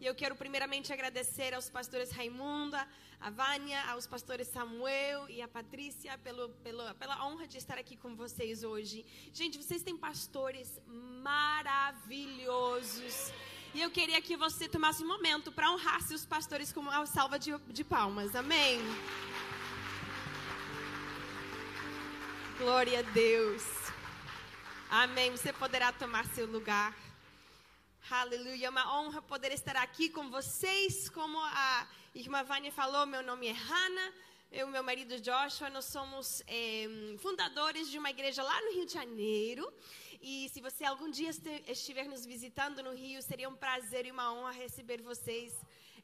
E eu quero primeiramente agradecer aos pastores Raimunda, a Vânia, aos pastores Samuel e a Patrícia pelo, pelo, pela honra de estar aqui com vocês hoje. Gente, vocês têm pastores maravilhosos. E eu queria que você tomasse um momento para honrar seus pastores com uma salva de, de palmas. Amém? Glória a Deus. Amém. Você poderá tomar seu lugar. Aleluia. É uma honra poder estar aqui com vocês. Como a irmã Vânia falou, meu nome é Hannah. Eu e meu marido Joshua, nós somos é, fundadores de uma igreja lá no Rio de Janeiro. E se você algum dia estiver nos visitando no Rio, seria um prazer e uma honra receber vocês.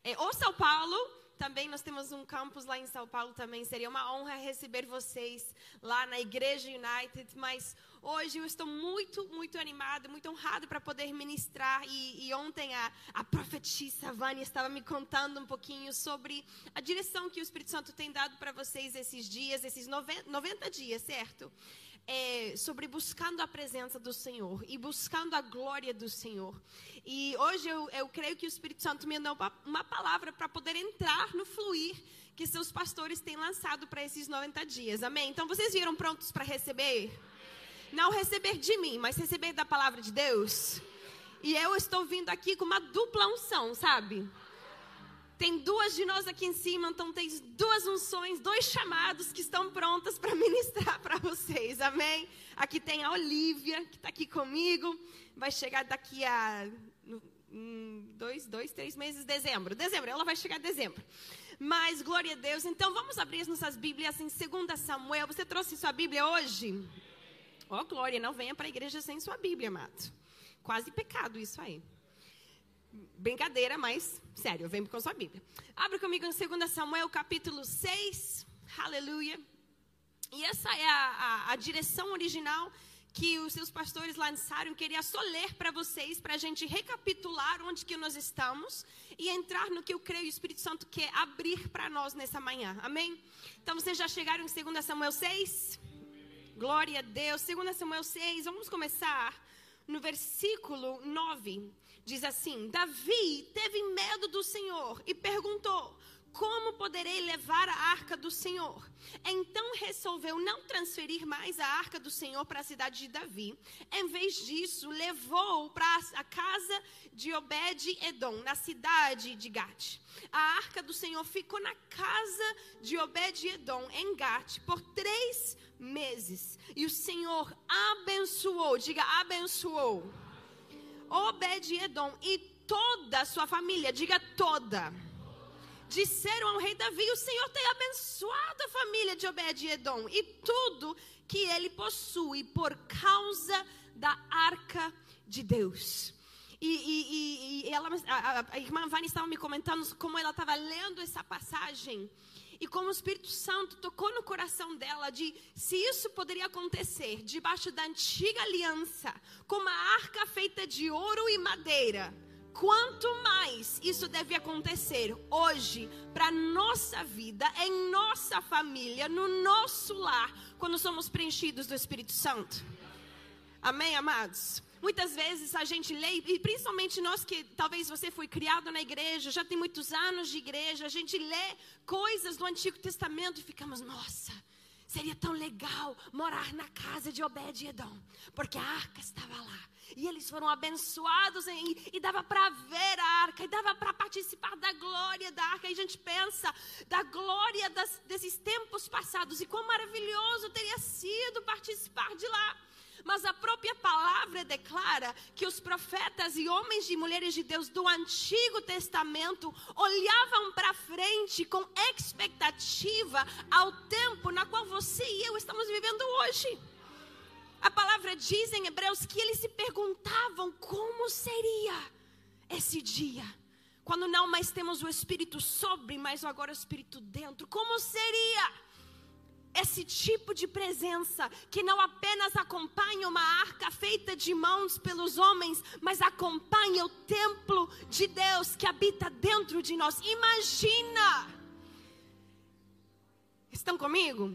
É, ou São Paulo, também nós temos um campus lá em São Paulo também. Seria uma honra receber vocês lá na Igreja United. Mas hoje eu estou muito, muito animada, muito honrada para poder ministrar. E, e ontem a, a profetisa Vânia estava me contando um pouquinho sobre a direção que o Espírito Santo tem dado para vocês esses dias, esses 90, 90 dias, certo? É, sobre buscando a presença do Senhor e buscando a glória do Senhor. E hoje eu, eu creio que o Espírito Santo me deu uma palavra para poder entrar no fluir que seus pastores têm lançado para esses 90 dias. Amém? Então vocês viram prontos para receber? Não receber de mim, mas receber da palavra de Deus. E eu estou vindo aqui com uma dupla unção, sabe? Tem duas de nós aqui em cima, então tem duas unções, dois chamados que estão prontas para ministrar para vocês, amém? Aqui tem a Olivia, que está aqui comigo, vai chegar daqui a dois, dois, três meses, dezembro. Dezembro, ela vai chegar em dezembro. Mas, glória a Deus. Então, vamos abrir as nossas Bíblias em 2 Samuel. Você trouxe sua Bíblia hoje? Ó, oh, glória, não venha para a igreja sem sua Bíblia, amado. Quase pecado isso aí. Brincadeira, mas sério, vem com sua Bíblia. Abra comigo em 2 Samuel capítulo 6. Aleluia. E essa é a, a, a direção original que os seus pastores lançaram. Queria só ler para vocês, para a gente recapitular onde que nós estamos e entrar no que eu creio o Espírito Santo quer abrir para nós nessa manhã. Amém? Então, vocês já chegaram em 2 Samuel 6? Glória a Deus. 2 Samuel 6, vamos começar no versículo 9 diz assim: Davi teve medo do Senhor e perguntou: Como poderei levar a arca do Senhor? Então resolveu não transferir mais a arca do Senhor para a cidade de Davi. Em vez disso, levou para a casa de Obed-Edom, na cidade de Gate. A arca do Senhor ficou na casa de Obed-Edom, em Gate, por três meses. E o Senhor abençoou, diga abençoou Obed-Edom e toda a sua família, diga toda, disseram ao rei Davi: O Senhor tem abençoado a família de Obed-Edom e tudo que ele possui por causa da arca de Deus. E, e, e ela, a, a irmã Vani estava me comentando como ela estava lendo essa passagem e como o Espírito Santo tocou no coração dela de se isso poderia acontecer debaixo da antiga aliança, com uma arca feita de ouro e madeira, quanto mais isso deve acontecer hoje para nossa vida, em nossa família, no nosso lar, quando somos preenchidos do Espírito Santo. Amém, amados? Muitas vezes a gente lê, e principalmente nós que talvez você foi criado na igreja, já tem muitos anos de igreja, a gente lê coisas do Antigo Testamento e ficamos, nossa, seria tão legal morar na casa de Obed-Edom, porque a arca estava lá. E eles foram abençoados em, e dava para ver a arca, e dava para participar da glória da arca. E a gente pensa da glória das, desses tempos passados e quão maravilhoso teria sido participar de lá. Mas a própria palavra declara que os profetas e homens e mulheres de Deus do Antigo Testamento olhavam para frente com expectativa ao tempo na qual você e eu estamos vivendo hoje. A palavra diz em Hebreus que eles se perguntavam como seria esse dia quando não mais temos o Espírito sobre, mas agora o Espírito dentro. Como seria? Esse tipo de presença que não apenas acompanha uma arca feita de mãos pelos homens, mas acompanha o templo de Deus que habita dentro de nós. Imagina! Estão comigo?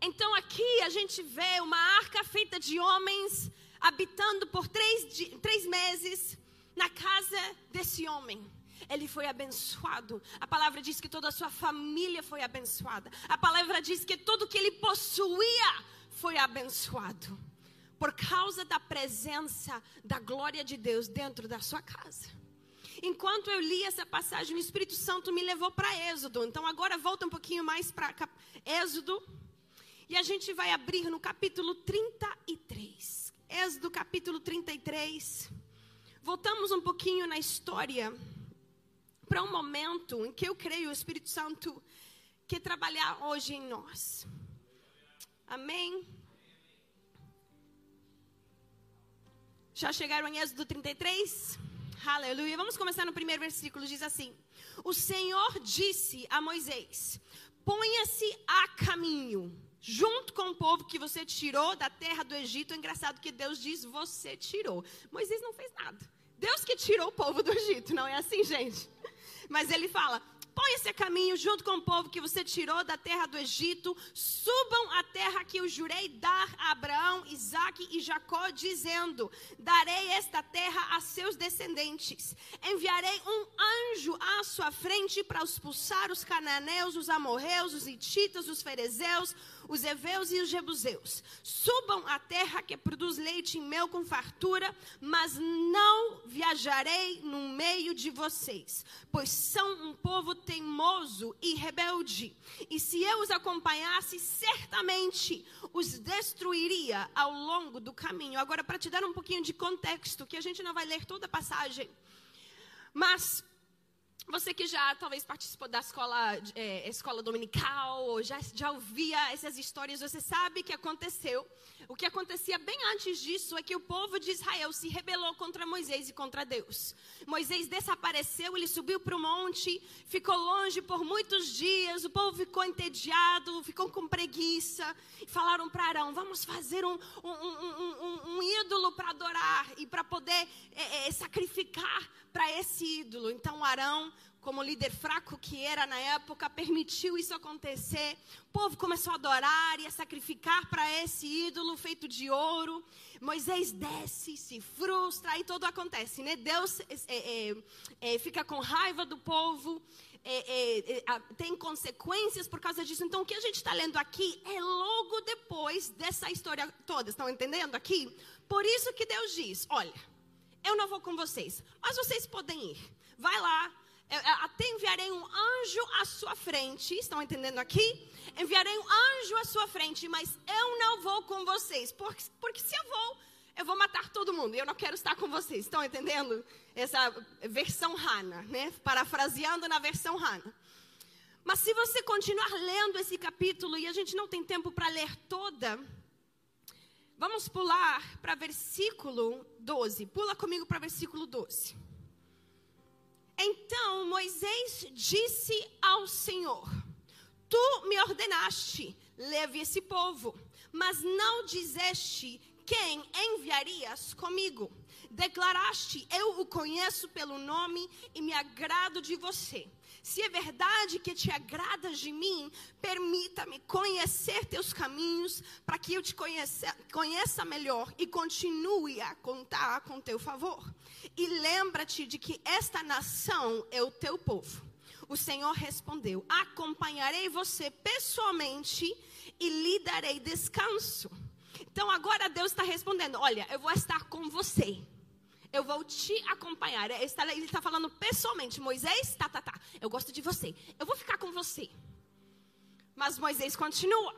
Então aqui a gente vê uma arca feita de homens habitando por três, três meses na casa desse homem, ele foi abençoado. A palavra diz que toda a sua família foi abençoada. A palavra diz que tudo que ele possuía foi abençoado. Por causa da presença da glória de Deus dentro da sua casa. Enquanto eu li essa passagem, o Espírito Santo me levou para Êxodo. Então agora volta um pouquinho mais para Êxodo. E a gente vai abrir no capítulo 33. Êxodo capítulo 33. Voltamos um pouquinho na história para um momento em que eu creio o Espírito Santo quer trabalhar hoje em nós. Amém? Já chegaram em Êxodo 33? Aleluia. Vamos começar no primeiro versículo. Diz assim: O Senhor disse a Moisés: Ponha-se a caminho, junto com o povo que você tirou da terra do Egito. É engraçado que Deus diz: Você tirou. Moisés não fez nada. Deus que tirou o povo do Egito, não é assim, gente? Mas ele fala: Põe-se a caminho junto com o povo que você tirou da terra do Egito. Subam à terra que eu jurei dar a Abraão, Isaque e Jacó, dizendo: Darei esta terra a seus descendentes. Enviarei um anjo à sua frente para expulsar os cananeus, os amorreus, os hititas, os ferezeus, os heveus e os jebuseus. Subam à terra que produz leite e mel com fartura, mas não viajarei no meio de vocês, pois são um povo teimoso e rebelde. E se eu os acompanhasse, certamente os destruiria ao longo do caminho. Agora, para te dar um pouquinho de contexto, que a gente não vai ler toda a passagem, mas você que já talvez participou da escola, é, escola dominical, ou já, já ouvia essas histórias, você sabe que aconteceu. O que acontecia bem antes disso é que o povo de Israel se rebelou contra Moisés e contra Deus. Moisés desapareceu, ele subiu para o monte, ficou longe por muitos dias, o povo ficou entediado, ficou com preguiça. E falaram para Arão: vamos fazer um, um, um, um ídolo para adorar e para poder é, é, sacrificar para esse ídolo. Então Arão, como líder fraco que era na época, permitiu isso acontecer. O povo começou a adorar e a sacrificar para esse ídolo feito de ouro. Moisés desce, se frustra, aí tudo acontece, né? Deus é, é, é, fica com raiva do povo. É, é, é, tem consequências por causa disso. Então, o que a gente está lendo aqui é logo depois dessa história toda. Estão entendendo aqui? Por isso que Deus diz: olha, eu não vou com vocês, mas vocês podem ir. Vai lá, até enviarei um anjo à sua frente. Estão entendendo aqui? Enviarei um anjo à sua frente, mas eu não vou com vocês. Porque, porque se eu vou, eu vou matar todo mundo. E eu não quero estar com vocês. Estão entendendo? Essa versão Hana, né? Parafraseando na versão Hana. Mas se você continuar lendo esse capítulo, e a gente não tem tempo para ler toda, Vamos pular para versículo 12. Pula comigo para versículo 12. Então Moisés disse ao Senhor: Tu me ordenaste, leve esse povo, mas não dizeste quem enviarias comigo. Declaraste: Eu o conheço pelo nome e me agrado de você. Se é verdade que te agradas de mim, permita-me conhecer teus caminhos, para que eu te conheça, conheça melhor e continue a contar com teu favor. E lembra-te de que esta nação é o teu povo. O Senhor respondeu: Acompanharei você pessoalmente e lhe darei descanso. Então agora Deus está respondendo: Olha, eu vou estar com você eu vou te acompanhar. Ele está, falando pessoalmente, Moisés, tá, tá, tá, eu gosto de você, eu vou ficar com você. Mas Moisés continua.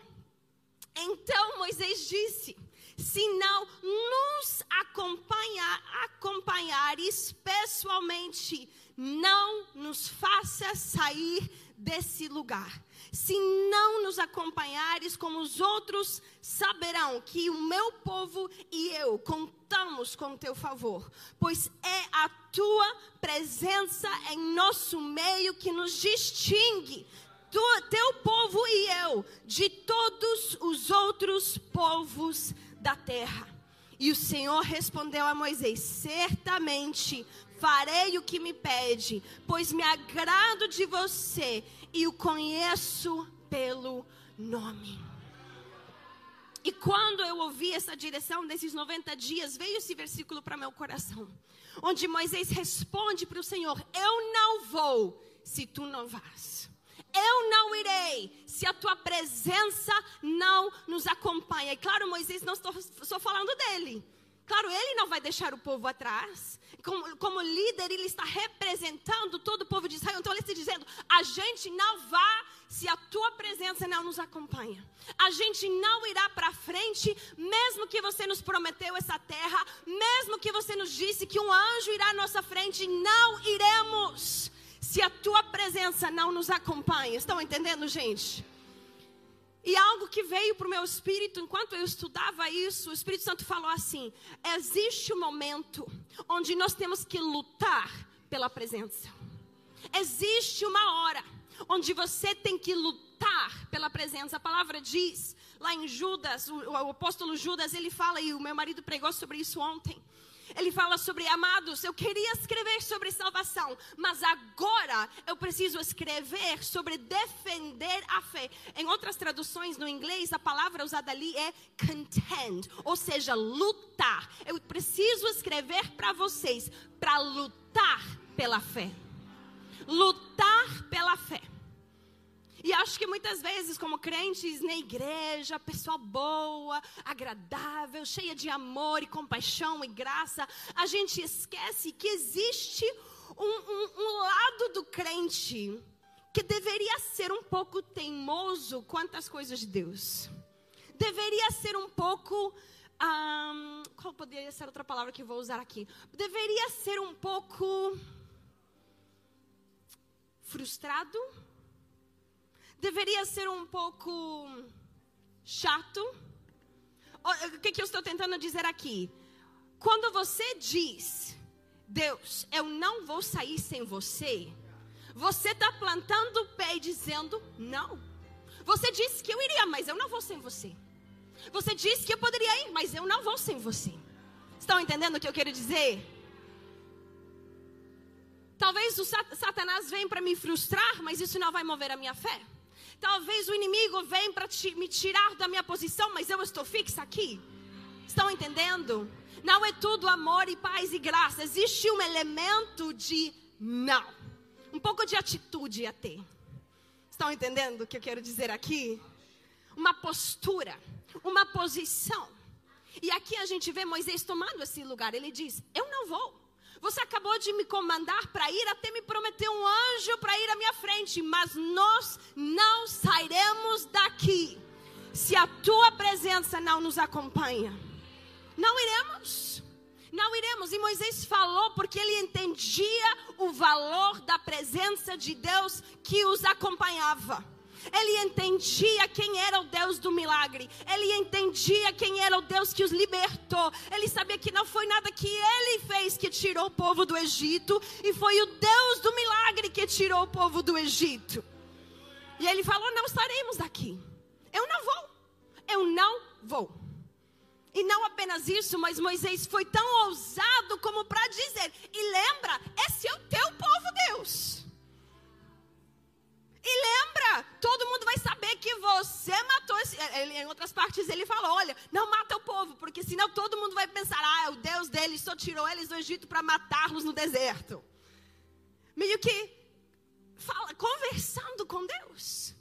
Então Moisés disse: se não nos acompanhar, acompanhares pessoalmente, não nos faça sair desse lugar. Se não nos acompanhares como os outros, saberão que o meu povo e eu contamos com teu favor, pois é a tua presença em nosso meio que nos distingue, tu, teu povo e eu, de todos os outros povos da terra. E o Senhor respondeu a Moisés: Certamente farei o que me pede, pois me agrado de você e o conheço pelo nome. E quando eu ouvi essa direção desses 90 dias, veio esse versículo para meu coração. onde Moisés responde para o Senhor: Eu não vou se tu não vás. Eu não irei se a tua presença não nos acompanha. E claro, Moisés, não estou, estou falando dele. Claro, ele não vai deixar o povo atrás. Como, como, líder, ele está representando todo o povo de Israel. Então, ele está dizendo: a gente não vai se a tua presença não nos acompanha. A gente não irá para frente, mesmo que você nos prometeu essa terra, mesmo que você nos disse que um anjo irá à nossa frente, não iremos se a tua presença não nos acompanha. Estão entendendo, gente? E algo que veio para o meu espírito enquanto eu estudava isso, o Espírito Santo falou assim: existe um momento onde nós temos que lutar pela presença. Existe uma hora onde você tem que lutar pela presença. A palavra diz lá em Judas, o, o apóstolo Judas, ele fala, e o meu marido pregou sobre isso ontem. Ele fala sobre amados, eu queria escrever sobre salvação, mas agora eu preciso escrever sobre defender a fé. Em outras traduções no inglês, a palavra usada ali é contend, ou seja, lutar. Eu preciso escrever para vocês para lutar pela fé. Lutar pela fé. E acho que muitas vezes, como crentes na igreja, pessoa boa, agradável, cheia de amor e compaixão e graça, a gente esquece que existe um, um, um lado do crente que deveria ser um pouco teimoso quanto às coisas de Deus. Deveria ser um pouco. Um, qual poderia ser outra palavra que eu vou usar aqui? Deveria ser um pouco frustrado deveria ser um pouco chato. O que, que eu estou tentando dizer aqui? Quando você diz, Deus, eu não vou sair sem você, você está plantando o pé e dizendo, não. Você disse que eu iria, mas eu não vou sem você. Você disse que eu poderia ir, mas eu não vou sem você. Estão entendendo o que eu quero dizer? Talvez o Satanás venha para me frustrar, mas isso não vai mover a minha fé. Talvez o inimigo venha para me tirar da minha posição, mas eu estou fixa aqui. Estão entendendo? Não é tudo amor e paz e graça. Existe um elemento de não. Um pouco de atitude até. Estão entendendo o que eu quero dizer aqui? Uma postura, uma posição. E aqui a gente vê Moisés tomando esse lugar. Ele diz: Eu não vou. Você acabou de me comandar para ir, até me prometeu um anjo para ir à minha frente, mas nós não sairemos daqui se a tua presença não nos acompanha. Não iremos. Não iremos. E Moisés falou porque ele entendia o valor da presença de Deus que os acompanhava. Ele entendia quem era o Deus do milagre. Ele entendia quem era o Deus que os libertou. Ele sabia que não foi nada que ele fez que tirou o povo do Egito, e foi o Deus do milagre que tirou o povo do Egito. E ele falou: Não estaremos daqui. Eu não vou. Eu não vou. E não apenas isso, mas Moisés foi tão ousado como para dizer: E lembra, esse é o teu todo mundo vai saber que você matou esse. Ele, em outras partes ele falou: olha, não mata o povo, porque senão todo mundo vai pensar: ah, o Deus deles só tirou eles do Egito para matá-los no deserto. Meio que fala, conversando com Deus.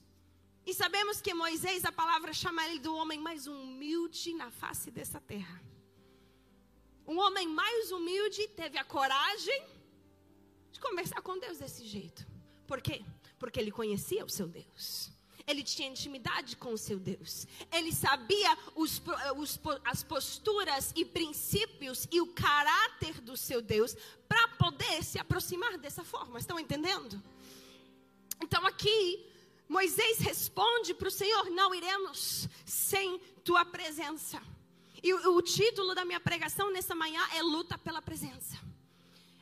E sabemos que Moisés, a palavra chama ele do homem mais humilde na face dessa terra. Um homem mais humilde teve a coragem de conversar com Deus desse jeito. Por quê? Porque ele conhecia o seu Deus. Ele tinha intimidade com o seu Deus. Ele sabia os, os, as posturas e princípios e o caráter do seu Deus para poder se aproximar dessa forma. Estão entendendo? Então aqui, Moisés responde para o Senhor: Não iremos sem tua presença. E o, o título da minha pregação nessa manhã é Luta pela Presença.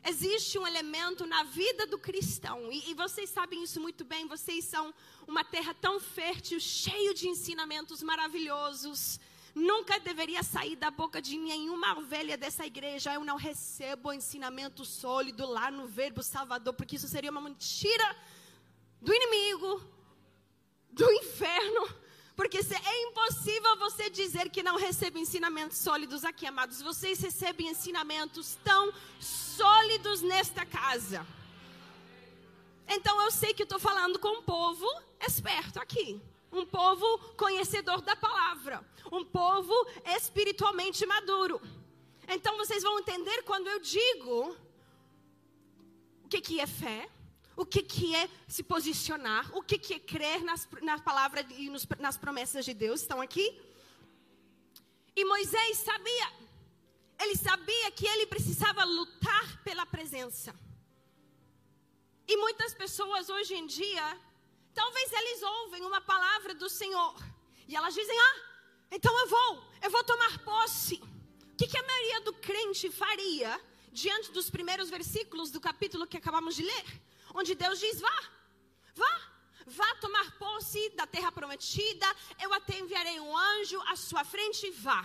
Existe um elemento na vida do cristão, e, e, vocês sabem isso muito bem. Vocês são uma terra tão fértil, cheio de ensinamentos maravilhosos. Nunca deveria sair da boca de nenhuma ovelha dessa igreja. Eu não recebo ensinamento sólido lá no Verbo Salvador, porque isso seria uma mentira do inimigo, do inferno. Porque é impossível você dizer que não recebe ensinamentos sólidos aqui, amados. Vocês recebem ensinamentos tão sólidos nesta casa. Então eu sei que estou falando com um povo esperto aqui. Um povo conhecedor da palavra. Um povo espiritualmente maduro. Então vocês vão entender quando eu digo o que, que é fé, o que, que é se posicionar, o que, que é crer nas, na palavra e nos, nas promessas de Deus. Estão aqui? E Moisés sabia, ele sabia que ele precisava lutar pela presença. E muitas pessoas hoje em dia, talvez eles ouvem uma palavra do Senhor e elas dizem: Ah, então eu vou, eu vou tomar posse. O que, que a maioria do crente faria diante dos primeiros versículos do capítulo que acabamos de ler? Onde Deus diz: Vá, vá, vá tomar posse da terra prometida, eu até enviarei um anjo à sua frente, vá.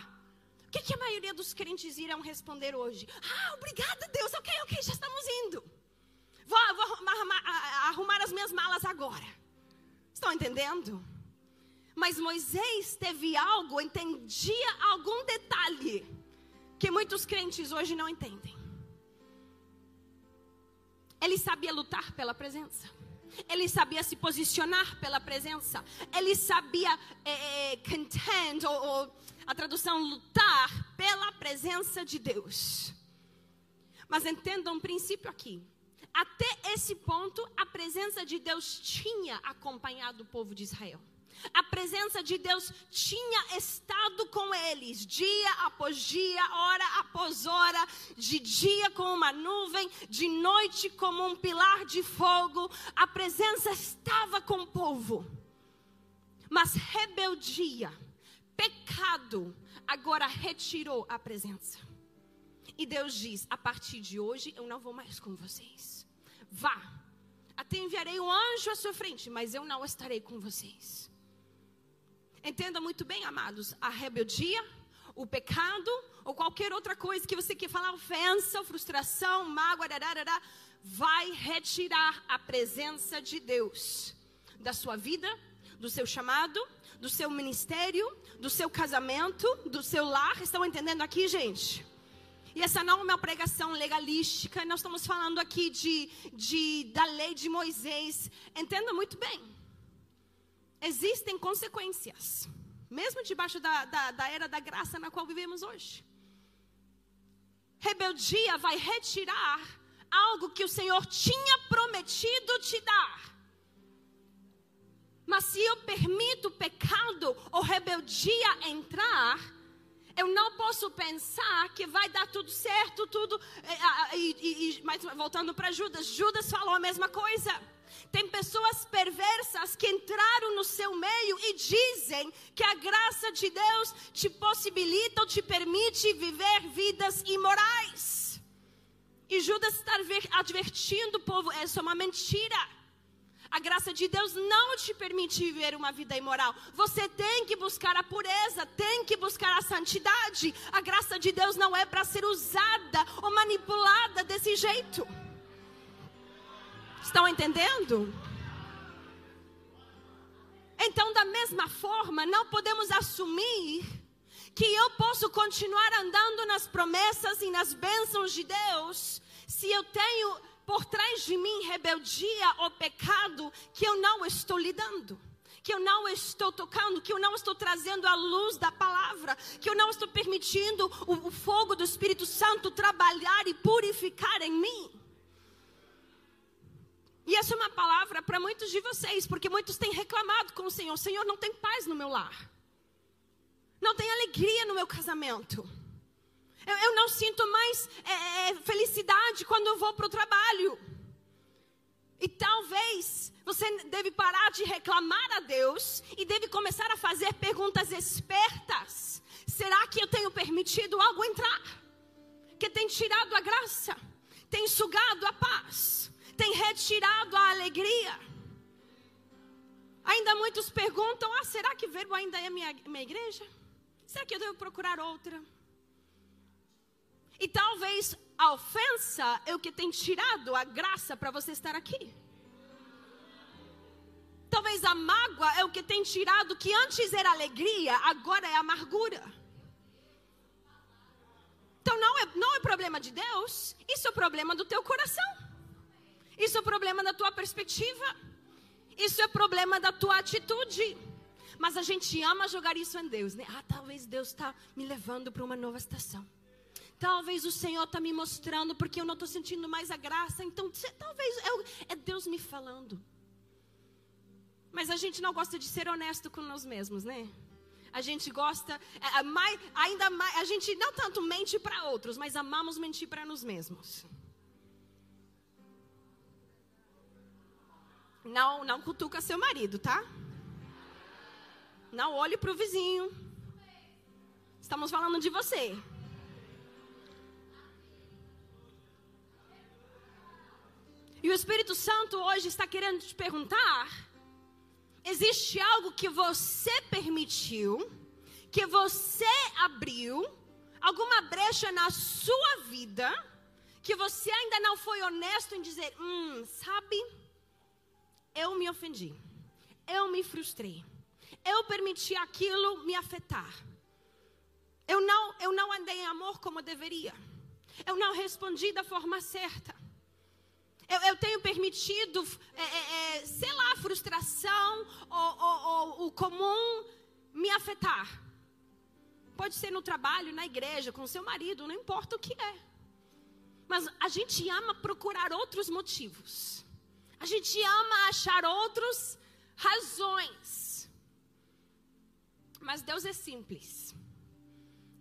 O que, que a maioria dos crentes irão responder hoje? Ah, obrigada, Deus, ok, ok, já estamos indo. Vou, vou arrumar, arrumar as minhas malas agora. Estão entendendo? Mas Moisés teve algo, entendia algum detalhe que muitos crentes hoje não entendem. Ele sabia lutar pela presença. Ele sabia se posicionar pela presença. Ele sabia é, é, contend, ou, ou a tradução lutar pela presença de Deus. Mas entendam um princípio aqui. Até esse ponto, a presença de Deus tinha acompanhado o povo de Israel. A presença de Deus tinha estado com eles, dia após dia, hora após hora, de dia com uma nuvem, de noite como um pilar de fogo. A presença estava com o povo. Mas rebeldia, pecado, agora retirou a presença. E Deus diz: a partir de hoje eu não vou mais com vocês. Vá, até enviarei um anjo à sua frente, mas eu não estarei com vocês. Entenda muito bem, amados, a rebeldia, o pecado ou qualquer outra coisa que você quer falar, ofensa, frustração, mágoa, dararara, vai retirar a presença de Deus da sua vida, do seu chamado, do seu ministério, do seu casamento, do seu lar. Estão entendendo aqui, gente? E essa não é uma pregação legalística, nós estamos falando aqui de, de, da lei de Moisés. Entenda muito bem existem consequências, mesmo debaixo da, da, da era da graça na qual vivemos hoje. Rebeldia vai retirar algo que o Senhor tinha prometido te dar. Mas se eu permito pecado ou rebeldia entrar, eu não posso pensar que vai dar tudo certo, tudo. E, e, e, mas voltando para Judas, Judas falou a mesma coisa. Tem pessoas perversas que entraram no seu meio e dizem que a graça de Deus te possibilita ou te permite viver vidas imorais. E Judas está advertindo o povo: essa é uma mentira. A graça de Deus não te permite viver uma vida imoral. Você tem que buscar a pureza, tem que buscar a santidade. A graça de Deus não é para ser usada ou manipulada desse jeito. Estão entendendo? Então, da mesma forma, não podemos assumir que eu posso continuar andando nas promessas e nas bênçãos de Deus se eu tenho por trás de mim rebeldia ou pecado que eu não estou lidando. Que eu não estou tocando, que eu não estou trazendo a luz da palavra, que eu não estou permitindo o, o fogo do Espírito Santo trabalhar e purificar em mim. E essa é uma palavra para muitos de vocês, porque muitos têm reclamado com o Senhor: Senhor, não tem paz no meu lar, não tem alegria no meu casamento. Eu, eu não sinto mais é, é, felicidade quando eu vou para o trabalho. E talvez você deve parar de reclamar a Deus e deve começar a fazer perguntas espertas. Será que eu tenho permitido algo entrar? Que tem tirado a graça? Tem sugado a paz? Tem retirado a alegria. Ainda muitos perguntam: ah, será que verbo ainda é minha, minha igreja? Será que eu devo procurar outra? E talvez a ofensa é o que tem tirado a graça para você estar aqui. Talvez a mágoa é o que tem tirado que antes era alegria, agora é amargura. Então não é, não é problema de Deus, isso é problema do teu coração. Isso é problema da tua perspectiva. Isso é problema da tua atitude. Mas a gente ama jogar isso em Deus, né? Ah, talvez Deus está me levando para uma nova estação. Talvez o Senhor está me mostrando porque eu não estou sentindo mais a graça. Então, talvez é, é Deus me falando. Mas a gente não gosta de ser honesto com nós mesmos, né? A gente gosta, é, é, mais, ainda mais, a gente não tanto mente para outros, mas amamos mentir para nós mesmos. Não, não cutuca seu marido, tá? Não olhe para o vizinho. Estamos falando de você. E o Espírito Santo hoje está querendo te perguntar: existe algo que você permitiu, que você abriu, alguma brecha na sua vida, que você ainda não foi honesto em dizer: hum, sabe, eu me ofendi, eu me frustrei eu permiti aquilo me afetar. Eu não, eu não andei em amor como deveria. Eu não respondi da forma certa. Eu, eu tenho permitido, é, é, é, sei lá, frustração ou, ou, ou o comum me afetar. Pode ser no trabalho, na igreja, com seu marido, não importa o que é. Mas a gente ama procurar outros motivos. A gente ama achar outras razões mas Deus é simples.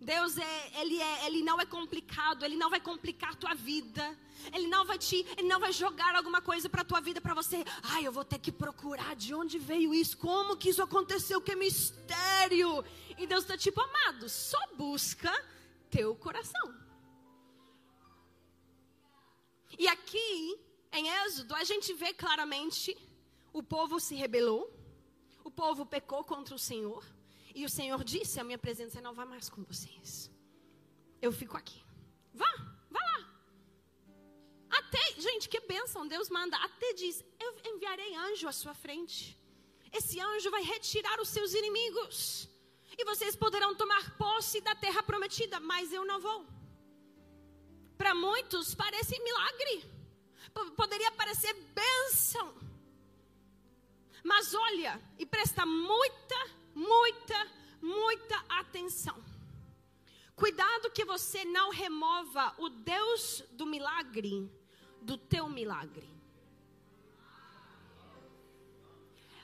Deus é, ele é, ele não é complicado, ele não vai complicar tua vida. Ele não vai te, ele não vai jogar alguma coisa para tua vida para você. Ai, eu vou ter que procurar de onde veio isso, como que isso aconteceu, que mistério. E Deus está tipo amado, só busca teu coração. E aqui em Êxodo a gente vê claramente o povo se rebelou, o povo pecou contra o Senhor. E o Senhor disse: A minha presença não vai mais com vocês. Eu fico aqui. Vá, vá lá. Até, gente, que bênção. Deus manda. Até diz: Eu enviarei anjo à sua frente. Esse anjo vai retirar os seus inimigos. E vocês poderão tomar posse da terra prometida, mas eu não vou. Para muitos parece milagre. Poderia parecer bênção. Mas olha, e presta muita muita, muita atenção. Cuidado que você não remova o Deus do milagre do teu milagre.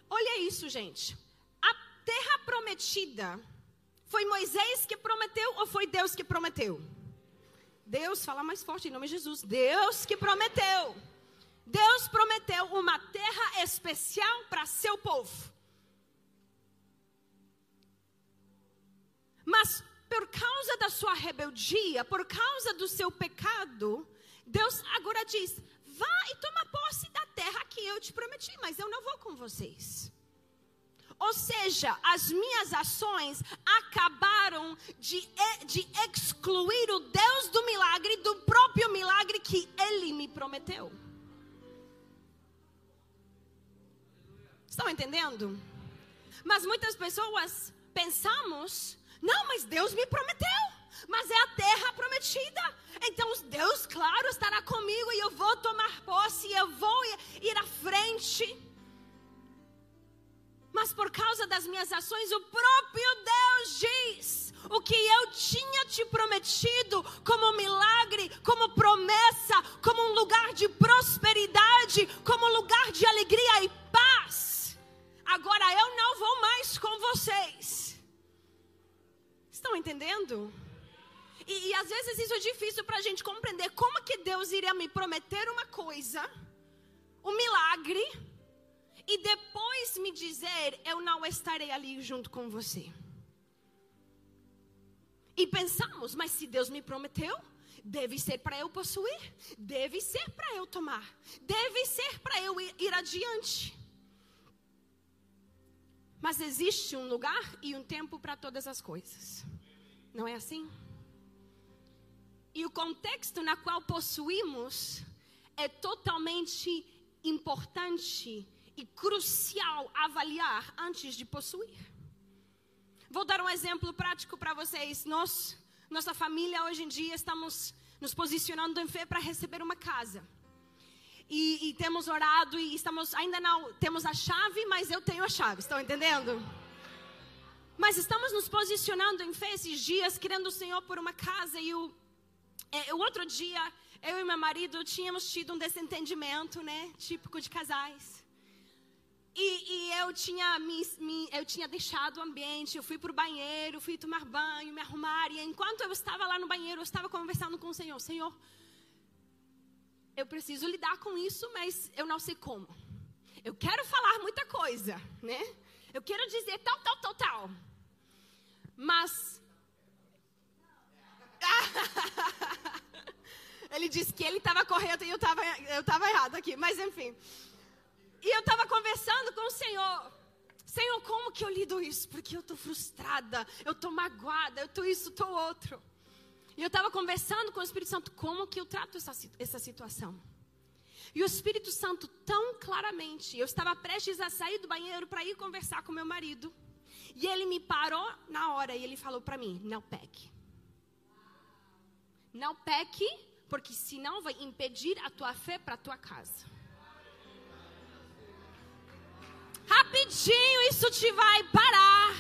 Olha isso, gente. A terra prometida foi Moisés que prometeu ou foi Deus que prometeu? Deus, fala mais forte em nome de Jesus. Deus que prometeu. Deus prometeu uma terra especial para seu povo. Mas por causa da sua rebeldia, por causa do seu pecado, Deus agora diz: vá e toma posse da terra que eu te prometi, mas eu não vou com vocês. Ou seja, as minhas ações acabaram de, de excluir o Deus do milagre do próprio milagre que Ele me prometeu. Estão entendendo? Mas muitas pessoas pensamos não, mas Deus me prometeu. Mas é a terra prometida. Então Deus, claro, estará comigo e eu vou tomar posse, eu vou ir à frente. Mas por causa das minhas ações, o próprio Deus diz: o que eu tinha te prometido como milagre, como promessa, como um lugar de prosperidade, como um lugar de alegria e paz. Agora eu não vou mais com vocês estão entendendo? E, e às vezes isso é difícil para a gente compreender. Como que Deus iria me prometer uma coisa, um milagre, e depois me dizer: Eu não estarei ali junto com você? E pensamos, mas se Deus me prometeu, deve ser para eu possuir, deve ser para eu tomar, deve ser para eu ir, ir adiante. Mas existe um lugar e um tempo para todas as coisas. Não é assim? E o contexto na qual possuímos é totalmente importante e crucial avaliar antes de possuir. Vou dar um exemplo prático para vocês. Nós, nossa família, hoje em dia, estamos nos posicionando em fé para receber uma casa. E, e, temos orado e estamos ainda não temos a chave, mas eu tenho a chave. Estão entendendo? Mas estamos nos posicionando em fé esses dias, querendo o Senhor por uma casa. E o, é, o outro dia, eu e meu marido tínhamos tido um desentendimento, né? Típico de casais. E, e eu, tinha me, me, eu tinha deixado o ambiente, eu fui para o banheiro, fui tomar banho, me arrumar. E enquanto eu estava lá no banheiro, eu estava conversando com o Senhor. Senhor, eu preciso lidar com isso, mas eu não sei como. Eu quero falar muita coisa, né? Eu quero dizer tal, tal, tal, tal. Mas. ele disse que ele estava correto e eu estava eu tava errado aqui, mas enfim. E eu estava conversando com o Senhor. Senhor, como que eu lido isso? Porque eu estou frustrada, eu estou magoada, eu estou isso, estou outro. E eu estava conversando com o Espírito Santo, como que eu trato essa, essa situação? E o Espírito Santo, tão claramente, eu estava prestes a sair do banheiro para ir conversar com meu marido. E ele me parou na hora e ele falou para mim: não peque. Não peque, porque senão vai impedir a tua fé para a tua casa. Rapidinho isso te vai parar,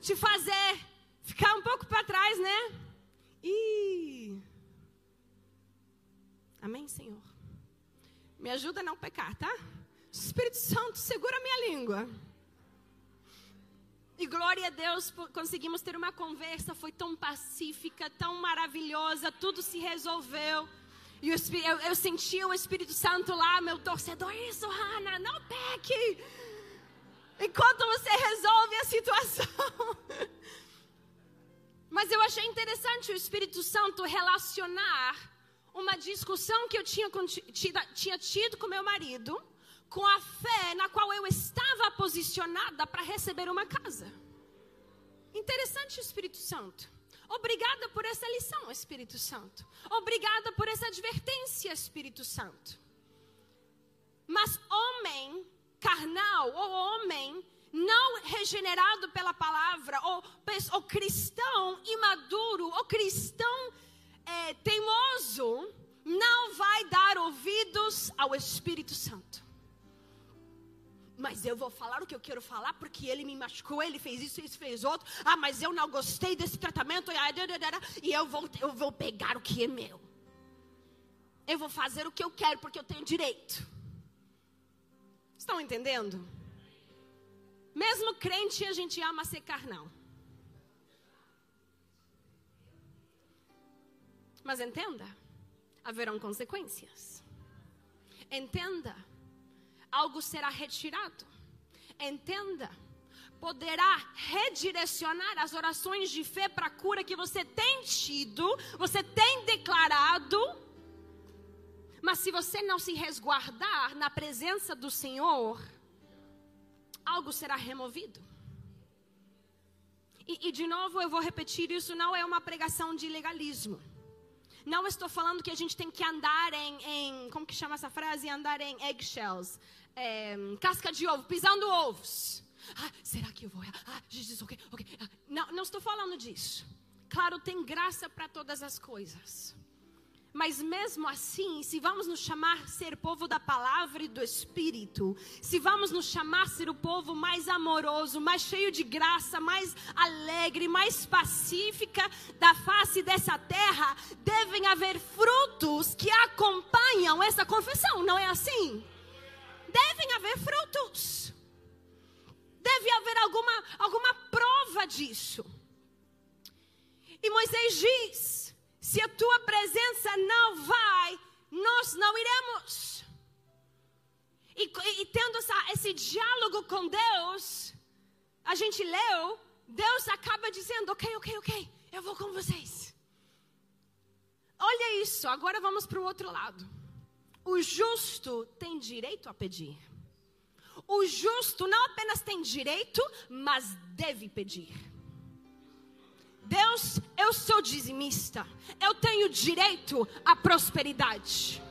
te fazer ficar um pouco para trás, né? E Amém, Senhor. Me ajuda a não pecar, tá? Espírito Santo, segura minha língua. E glória a Deus, conseguimos ter uma conversa, foi tão pacífica, tão maravilhosa, tudo se resolveu. E eu, eu, eu senti o Espírito Santo lá, meu torcedor, isso, Hannah, não peque. Enquanto você resolve a situação. Mas eu achei interessante o Espírito Santo relacionar uma discussão que eu tinha, tinha tido com meu marido com a fé na qual eu estava posicionada para receber uma casa. Interessante o Espírito Santo. Obrigada por essa lição, Espírito Santo. Obrigada por essa advertência, Espírito Santo. Mas homem carnal ou homem não regenerado pela palavra, ou, ou cristão imaduro, ou cristão é, teimoso, não vai dar ouvidos ao Espírito Santo. Mas eu vou falar o que eu quero falar porque ele me machucou, ele fez isso, ele fez outro. Ah, mas eu não gostei desse tratamento e eu vou, eu vou pegar o que é meu. Eu vou fazer o que eu quero porque eu tenho direito. Estão entendendo? Mesmo crente, a gente ama ser carnal. Mas entenda, haverão consequências. Entenda, algo será retirado. Entenda, poderá redirecionar as orações de fé para a cura que você tem tido, você tem declarado. Mas se você não se resguardar na presença do Senhor, algo será removido. E, e, de novo eu vou repetir: isso não é uma pregação de legalismo. Não estou falando que a gente tem que andar em, em como que chama essa frase? Andar em eggshells, é, casca de ovo, pisando ovos. Ah, será que eu vou? Ah, Jesus, ok, ok. Ah, não, não estou falando disso. Claro, tem graça para todas as coisas. Mas mesmo assim, se vamos nos chamar ser povo da palavra e do Espírito, se vamos nos chamar ser o povo mais amoroso, mais cheio de graça, mais alegre, mais pacífica da face dessa terra, devem haver frutos que acompanham essa confissão, não é assim? Devem haver frutos. Deve haver alguma, alguma prova disso. E Moisés diz: se a tua presença não vai, nós não iremos. E, e, tendo essa, esse diálogo com Deus, a gente leu, Deus acaba dizendo: Ok, ok, ok, eu vou com vocês. Olha isso, agora vamos para o outro lado. O justo tem direito a pedir. O justo não apenas tem direito, mas deve pedir. Deus, eu sou dizimista. Eu tenho direito à prosperidade.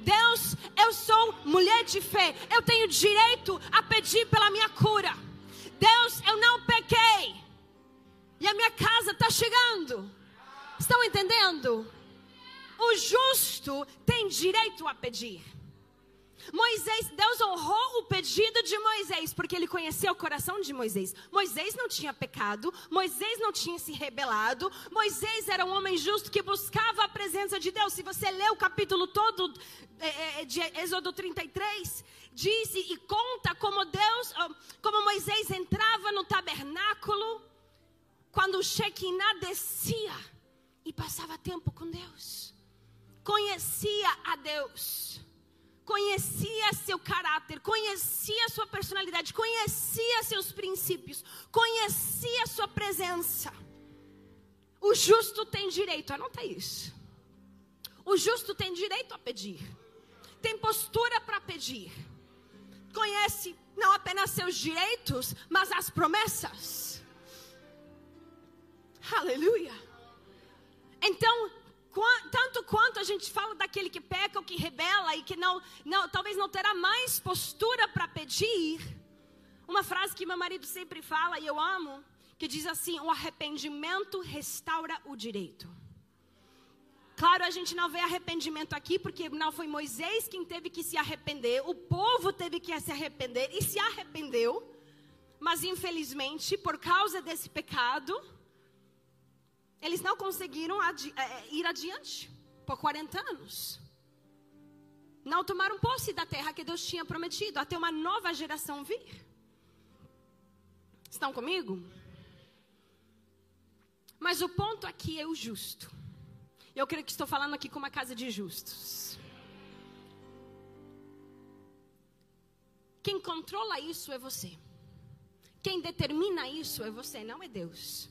Deus, eu sou mulher de fé. Eu tenho direito a pedir pela minha cura. Deus, eu não pequei. E a minha casa está chegando. Estão entendendo? O justo tem direito a pedir. Moisés, Deus honrou o pedido de Moisés, porque ele conheceu o coração de Moisés. Moisés não tinha pecado, Moisés não tinha se rebelado, Moisés era um homem justo que buscava a presença de Deus. Se você lê o capítulo todo é, é, de Êxodo 33, diz e conta como Deus, como Moisés entrava no tabernáculo, quando o Shekinah descia e passava tempo com Deus. Conhecia a Deus conhecia seu caráter, conhecia sua personalidade, conhecia seus princípios, conhecia sua presença. O justo tem direito, anota isso. O justo tem direito a pedir, tem postura para pedir, conhece não apenas seus direitos, mas as promessas. Aleluia. Então, tanto quanto a gente fala daquele que peca ou que rebela e que não, não talvez não terá mais postura para pedir, uma frase que meu marido sempre fala e eu amo, que diz assim: o arrependimento restaura o direito. Claro, a gente não vê arrependimento aqui, porque não foi Moisés quem teve que se arrepender, o povo teve que se arrepender e se arrependeu, mas infelizmente, por causa desse pecado, eles não conseguiram adi é, é, ir adiante por 40 anos. Não tomaram posse da terra que Deus tinha prometido, até uma nova geração vir. Estão comigo? Mas o ponto aqui é o justo. Eu creio que estou falando aqui com uma casa de justos. Quem controla isso é você. Quem determina isso é você, não é Deus.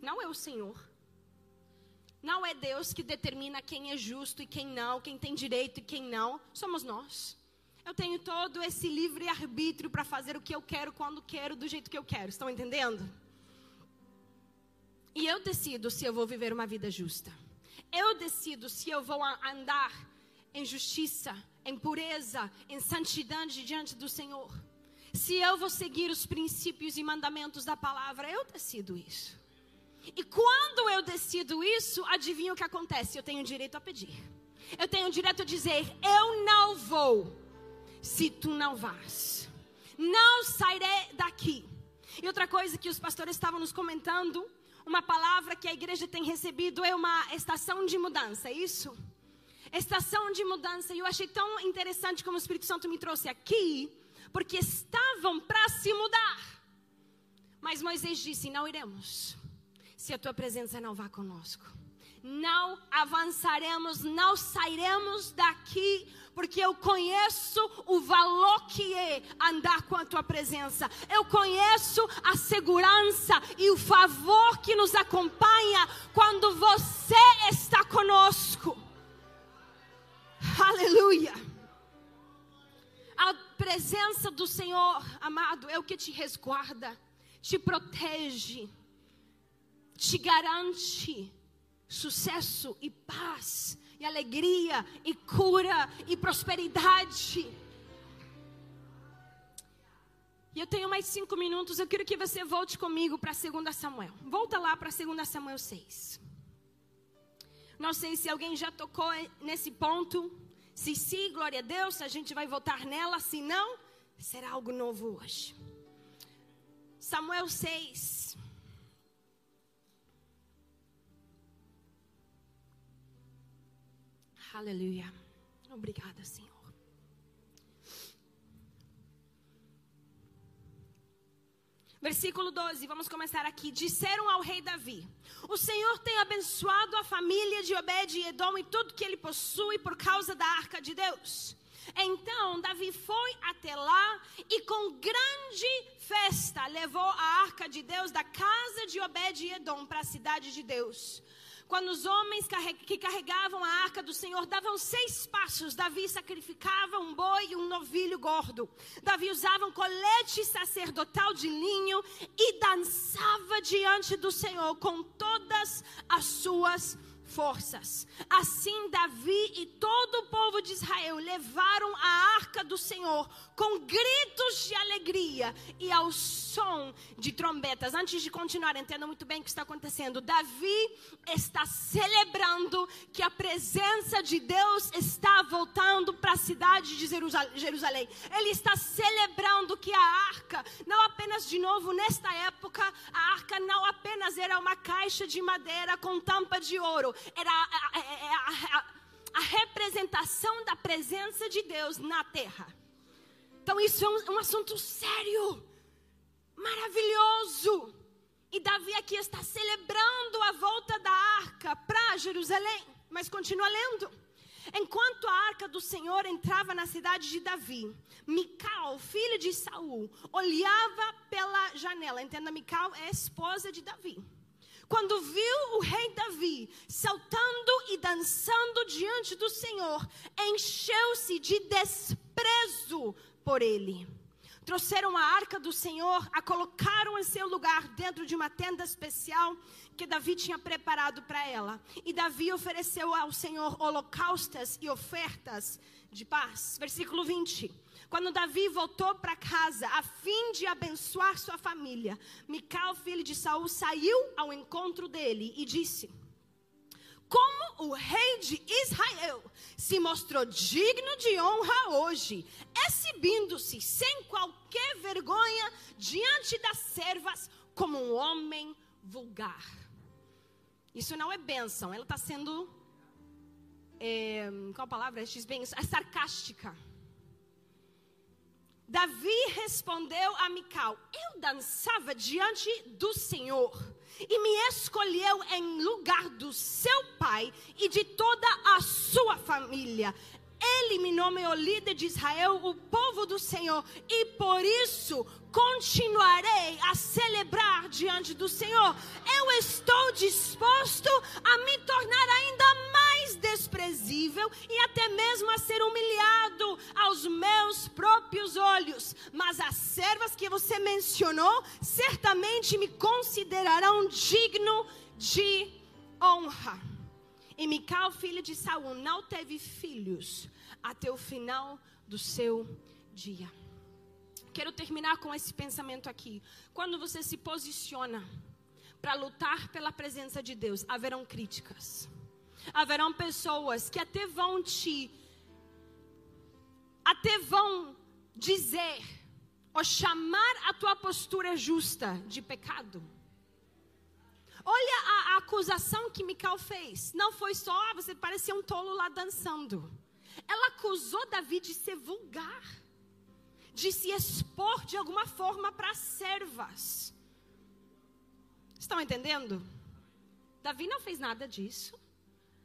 Não é o Senhor. Não é Deus que determina quem é justo e quem não, quem tem direito e quem não. Somos nós. Eu tenho todo esse livre arbítrio para fazer o que eu quero, quando quero, do jeito que eu quero. Estão entendendo? E eu decido se eu vou viver uma vida justa. Eu decido se eu vou andar em justiça, em pureza, em santidade diante do Senhor. Se eu vou seguir os princípios e mandamentos da palavra, eu decido isso. E quando eu decido isso, adivinha o que acontece? Eu tenho direito a pedir. Eu tenho direito a dizer: Eu não vou, se tu não vás. Não sairei daqui. E outra coisa que os pastores estavam nos comentando, uma palavra que a igreja tem recebido é uma estação de mudança, é isso? Estação de mudança. E eu achei tão interessante como o Espírito Santo me trouxe aqui, porque estavam para se mudar. Mas Moisés disse: Não iremos se a tua presença não vá conosco. Não avançaremos, não sairemos daqui, porque eu conheço o valor que é andar com a tua presença. Eu conheço a segurança e o favor que nos acompanha quando você está conosco. Aleluia. A presença do Senhor, amado, é o que te resguarda, te protege te garante sucesso e paz, e alegria, e cura, e prosperidade. E eu tenho mais cinco minutos, eu quero que você volte comigo para 2 Samuel. Volta lá para 2 Samuel 6. Não sei se alguém já tocou nesse ponto. Se sim, glória a Deus, a gente vai voltar nela. Se não, será algo novo hoje. Samuel 6. Aleluia. Obrigada, Senhor. Versículo 12, vamos começar aqui. Disseram ao rei Davi: O Senhor tem abençoado a família de Obed e Edom e tudo que ele possui por causa da arca de Deus. Então Davi foi até lá e com grande festa levou a arca de Deus da casa de Obed e Edom para a cidade de Deus. Quando os homens que carregavam a arca do Senhor davam seis passos, Davi sacrificava um boi e um novilho gordo. Davi usava um colete sacerdotal de linho e dançava diante do Senhor com todas as suas forças. Assim, Davi e todo o povo de Israel levaram a arca do Senhor com gritos de alegria e ao som de trombetas. Antes de continuar, entenda muito bem o que está acontecendo. Davi está celebrando que a presença de Deus cidade de Jerusalém. Ele está celebrando que a arca, não apenas de novo nesta época, a arca não apenas era uma caixa de madeira com tampa de ouro, era a, a, a, a representação da presença de Deus na terra. Então, isso é um, um assunto sério, maravilhoso. E Davi aqui está celebrando a volta da arca para Jerusalém. Mas continua lendo. Enquanto a arca do Senhor entrava na cidade de Davi, Mical, filha de Saul, olhava pela janela. Entenda, Mical é esposa de Davi. Quando viu o rei Davi saltando e dançando diante do Senhor, encheu-se de desprezo por ele. Trouxeram a arca do Senhor, a colocaram em seu lugar dentro de uma tenda especial que Davi tinha preparado para ela. E Davi ofereceu ao Senhor holocaustas e ofertas de paz. Versículo 20. Quando Davi voltou para casa a fim de abençoar sua família, Mical, filho de Saul, saiu ao encontro dele e disse: como o rei de Israel se mostrou digno de honra hoje, exibindo-se sem qualquer vergonha diante das servas como um homem vulgar. Isso não é bênção, ela está sendo. É, qual a palavra? É sarcástica. Davi respondeu a Mical: Eu dançava diante do Senhor e me escolheu em lugar do seu pai e de toda a sua família. Ele me líder de Israel, o povo do Senhor, e por isso continuarei a celebrar diante do Senhor. Eu estou disposto a me tornar ainda mais desprezível e até mesmo a ser humilhado aos meus próprios olhos. Mas as servas que você mencionou certamente me considerarão digno de honra. E Mical, filha de Saul, não teve filhos até o final do seu dia. Quero terminar com esse pensamento aqui. Quando você se posiciona para lutar pela presença de Deus, haverão críticas. Haverão pessoas que até vão te até vão dizer ou chamar a tua postura justa de pecado. Olha a, a acusação que Mical fez. Não foi só, ah, você parecia um tolo lá dançando. Ela acusou Davi de ser vulgar de se expor de alguma forma para servas. Estão entendendo? Davi não fez nada disso,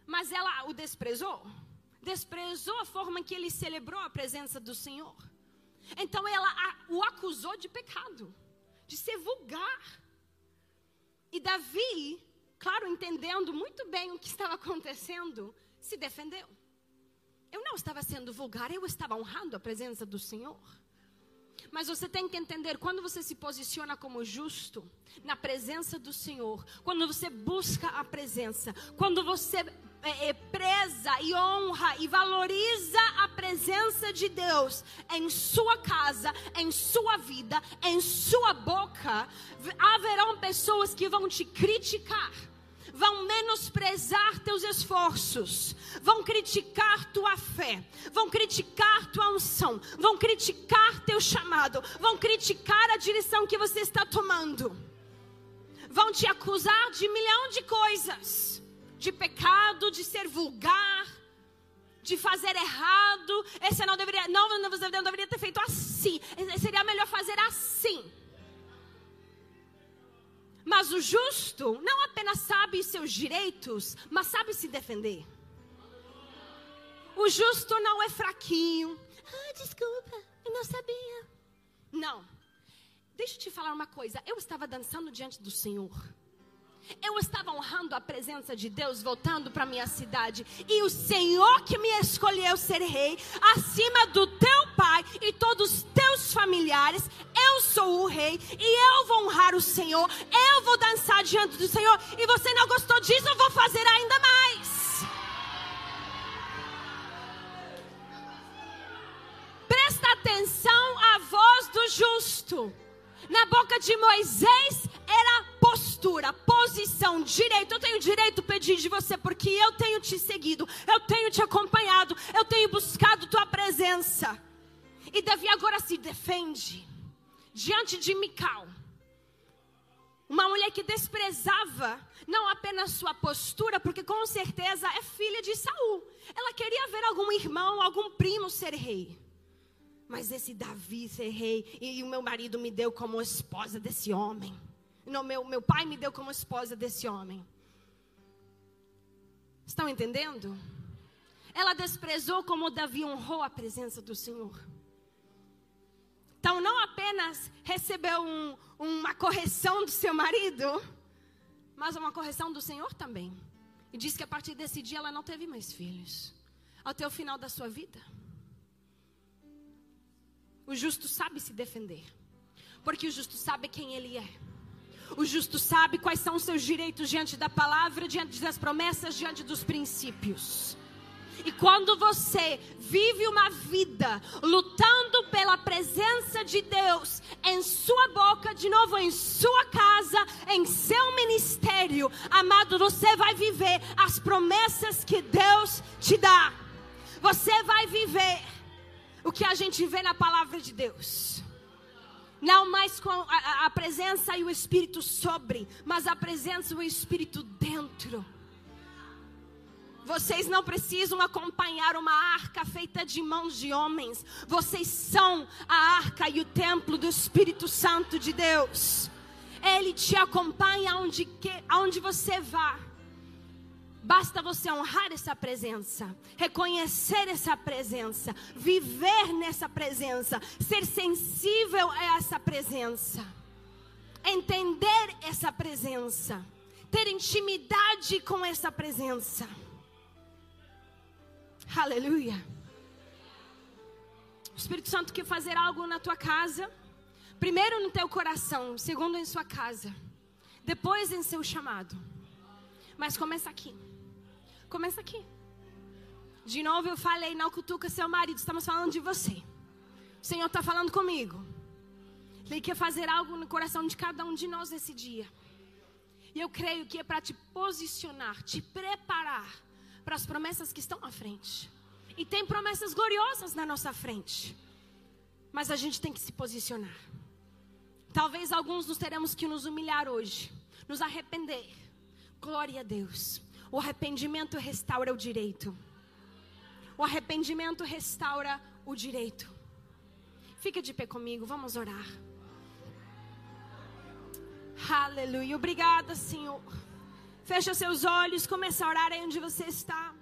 mas ela o desprezou. Desprezou a forma que ele celebrou a presença do Senhor. Então ela o acusou de pecado, de ser vulgar. E Davi, claro, entendendo muito bem o que estava acontecendo, se defendeu. Eu não estava sendo vulgar, eu estava honrando a presença do Senhor. Mas você tem que entender, quando você se posiciona como justo, na presença do Senhor, quando você busca a presença, quando você é, é, preza e honra e valoriza a presença de Deus em sua casa, em sua vida, em sua boca, haverão pessoas que vão te criticar vão menosprezar teus esforços, vão criticar tua fé, vão criticar tua unção, vão criticar teu chamado, vão criticar a direção que você está tomando, vão te acusar de milhão de coisas, de pecado, de ser vulgar, de fazer errado. Esse não deveria, não, não, você não deveria ter feito assim. Seria melhor fazer assim. Mas o justo não apenas sabe seus direitos, mas sabe se defender. O justo não é fraquinho. Ah, desculpa, eu não sabia. Não. Deixa eu te falar uma coisa. Eu estava dançando diante do Senhor. Eu estava honrando a presença de Deus, voltando para minha cidade. E o Senhor que me escolheu ser rei, acima do teu pai e todos os teus familiares, eu sou o rei e eu vou honrar o Senhor. Eu vou dançar diante do Senhor. E você não gostou disso, eu vou fazer ainda mais. atenção à voz do justo. Na boca de Moisés era postura, posição, direito. Eu tenho direito a pedir de você porque eu tenho te seguido, eu tenho te acompanhado, eu tenho buscado tua presença. E Davi agora se defende diante de Mical. Uma mulher que desprezava não apenas sua postura, porque com certeza é filha de Saul. Ela queria ver algum irmão, algum primo ser rei. Mas esse Davi ser rei, e, e o meu marido me deu como esposa desse homem. Não, meu, meu pai me deu como esposa desse homem. Estão entendendo? Ela desprezou como Davi honrou a presença do Senhor. Então, não apenas recebeu um, uma correção do seu marido, mas uma correção do Senhor também. E diz que a partir desse dia ela não teve mais filhos. Até o final da sua vida. O justo sabe se defender. Porque o justo sabe quem ele é. O justo sabe quais são os seus direitos diante da palavra, diante das promessas, diante dos princípios. E quando você vive uma vida lutando pela presença de Deus em sua boca, de novo em sua casa, em seu ministério, amado, você vai viver as promessas que Deus te dá. Você vai viver o que a gente vê na palavra de Deus. Não mais com a, a presença e o Espírito sobre, mas a presença e o Espírito dentro. Vocês não precisam acompanhar uma arca feita de mãos de homens. Vocês são a arca e o templo do Espírito Santo de Deus. Ele te acompanha aonde, que, aonde você vá. Basta você honrar essa presença, reconhecer essa presença, viver nessa presença, ser sensível a essa presença, entender essa presença, ter intimidade com essa presença. Aleluia. O Espírito Santo quer fazer algo na tua casa, primeiro no teu coração, segundo em sua casa, depois em seu chamado. Mas começa aqui. Começa aqui. De novo eu falei, não cutuca seu marido, estamos falando de você. O Senhor está falando comigo. Ele quer fazer algo no coração de cada um de nós esse dia. E eu creio que é para te posicionar, te preparar para as promessas que estão à frente. E tem promessas gloriosas na nossa frente. Mas a gente tem que se posicionar. Talvez alguns nos teremos que nos humilhar hoje, nos arrepender. Glória a Deus. O arrependimento restaura o direito. O arrependimento restaura o direito. Fica de pé comigo, vamos orar. Aleluia. Obrigada, Senhor. Fecha seus olhos, começa a orar aí onde você está.